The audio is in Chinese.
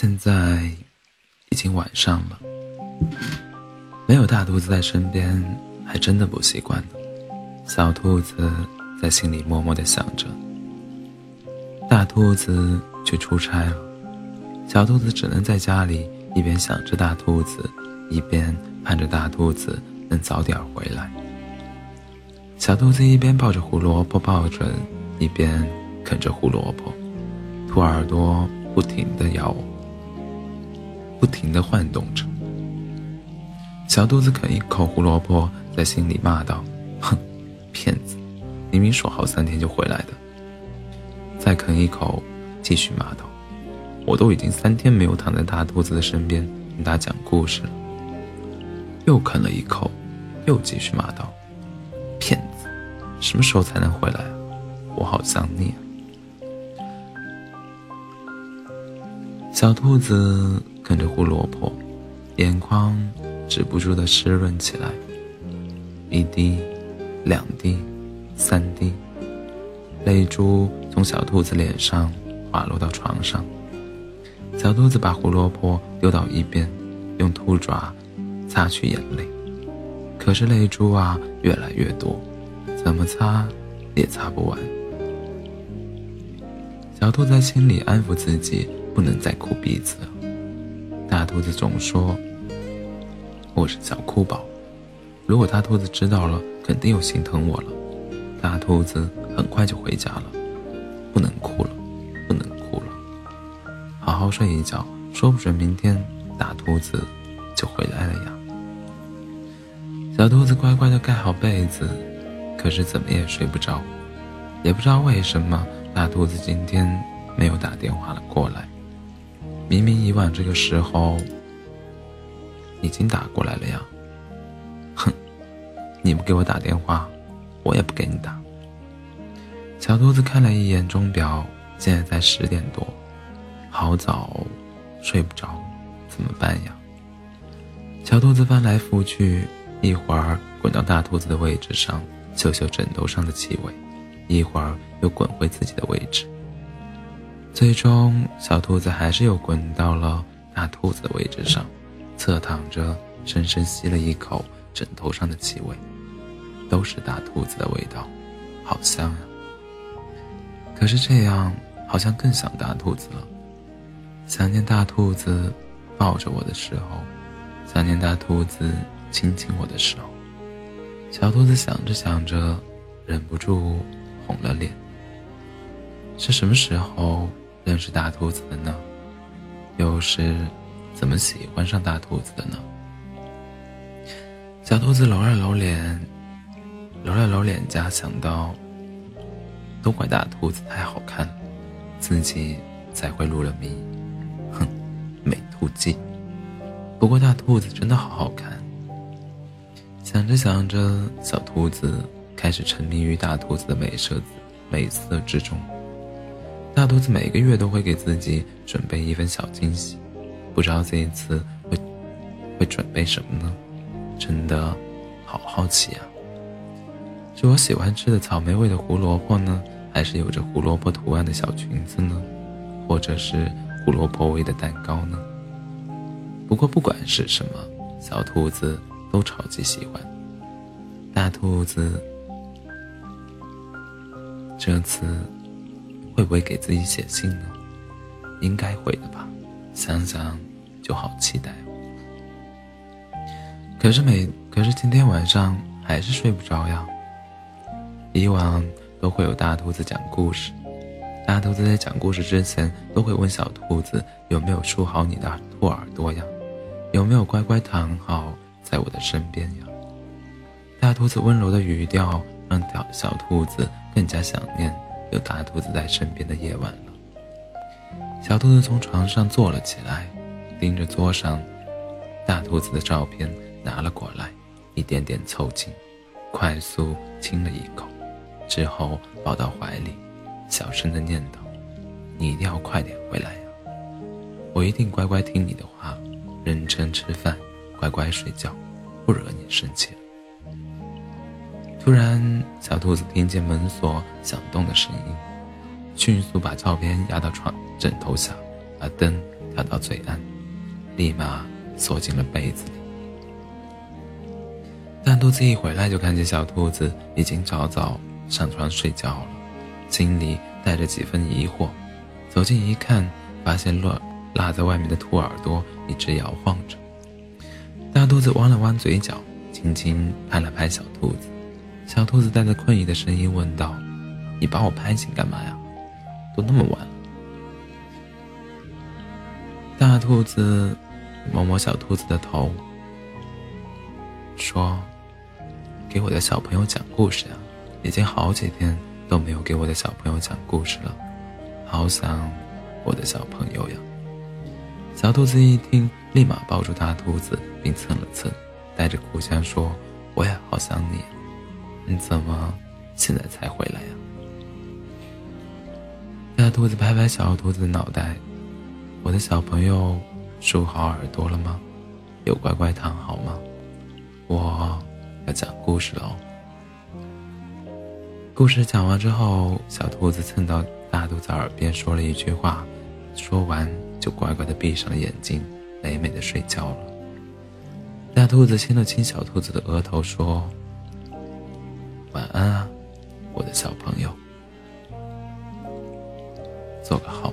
现在已经晚上了，没有大兔子在身边，还真的不习惯呢。小兔子在心里默默的想着。大兔子去出差了，小兔子只能在家里一边想着大兔子，一边盼着大兔子能早点回来。小兔子一边抱着胡萝卜抱枕，一边啃着胡萝卜，兔耳朵不停的摇，不停的晃动着。小兔子啃一口胡萝卜，在心里骂道：“哼，骗子！明明说好三天就回来的。”再啃一口，继续骂道：“我都已经三天没有躺在大兔子的身边听他讲故事了。”又啃了一口，又继续骂道：“骗子！什么时候才能回来啊？我好想你啊！”小兔子啃着胡萝卜，眼眶止不住的湿润起来，一滴，两滴，三滴。泪珠从小兔子脸上滑落到床上，小兔子把胡萝卜丢到一边，用兔爪擦去眼泪。可是泪珠啊越来越多，怎么擦也擦不完。小兔在心里安抚自己，不能再哭鼻子了。大兔子总说我是小哭宝，如果大兔子知道了，肯定又心疼我了。大兔子很快就回家了，不能哭了，不能哭了，好好睡一觉，说不准明天大兔子就回来了呀。小兔子乖乖的盖好被子，可是怎么也睡不着，也不知道为什么大兔子今天没有打电话了过来，明明以往这个时候已经打过来了呀。哼，你不给我打电话。我也不给你打。小兔子看了一眼钟表，现在才十点多，好早，睡不着，怎么办呀？小兔子翻来覆去，一会儿滚到大兔子的位置上，嗅嗅枕头上的气味，一会儿又滚回自己的位置。最终，小兔子还是又滚到了大兔子的位置上，侧躺着，深深吸了一口枕头上的气味。都是大兔子的味道，好香啊！可是这样好像更想大兔子了，想念大兔子抱着我的时候，想念大兔子亲亲我的时候。小兔子想着想着，忍不住红了脸。是什么时候认识大兔子的呢？又是怎么喜欢上大兔子的呢？小兔子揉了揉脸。揉了揉脸颊，想到，都怪大兔子太好看，自己才会入了迷。哼，美兔计。不过大兔子真的好好看。想着想着，小兔子开始沉迷于大兔子的美色美色之中。大兔子每个月都会给自己准备一份小惊喜，不知道这一次会会准备什么呢？真的好好奇啊！是我喜欢吃的草莓味的胡萝卜呢，还是有着胡萝卜图案的小裙子呢，或者是胡萝卜味的蛋糕呢？不过不管是什么，小兔子都超级喜欢。大兔子这次会不会给自己写信呢？应该会的吧，想想就好期待。可是每可是今天晚上还是睡不着呀。以往都会有大兔子讲故事，大兔子在讲故事之前都会问小兔子有没有梳好你的兔耳朵呀，有没有乖乖躺好在我的身边呀。大兔子温柔的语调让小小兔子更加想念有大兔子在身边的夜晚了。小兔子从床上坐了起来，盯着桌上大兔子的照片拿了过来，一点点凑近，快速亲了一口。之后抱到怀里，小声的念叨：“你一定要快点回来呀！我一定乖乖听你的话，认真吃饭，乖乖睡觉，不惹你生气。”突然，小兔子听见门锁响动的声音，迅速把照片压到床枕头下，把灯调到最暗，立马缩进了被子里。大兔子一回来就看见小兔子已经早早上床睡觉了，心里带着几分疑惑，走近一看，发现落落在外面的兔耳朵一直摇晃着。大兔子弯了弯嘴角，轻轻拍了拍小兔子。小兔子带着困意的声音问道：“你把我拍醒干嘛呀？都那么晚了。”大兔子摸摸小兔子的头，说：“给我的小朋友讲故事呀，已经好几天都没有给我的小朋友讲故事了，好想我的小朋友呀。”小兔子一听，立马抱住大兔子，并蹭了蹭，带着哭腔说：“我也好想你，你怎么现在才回来呀？”大兔子拍拍小兔子的脑袋：“我的小朋友竖好耳朵了吗？有乖乖躺好吗？我要讲故事喽。”故事讲完之后，小兔子蹭到大兔子耳边说了一句话，说完。就乖乖的闭上了眼睛，美美的睡觉了。大兔子亲了亲小兔子的额头，说：“安啊，我的小朋友，做个好。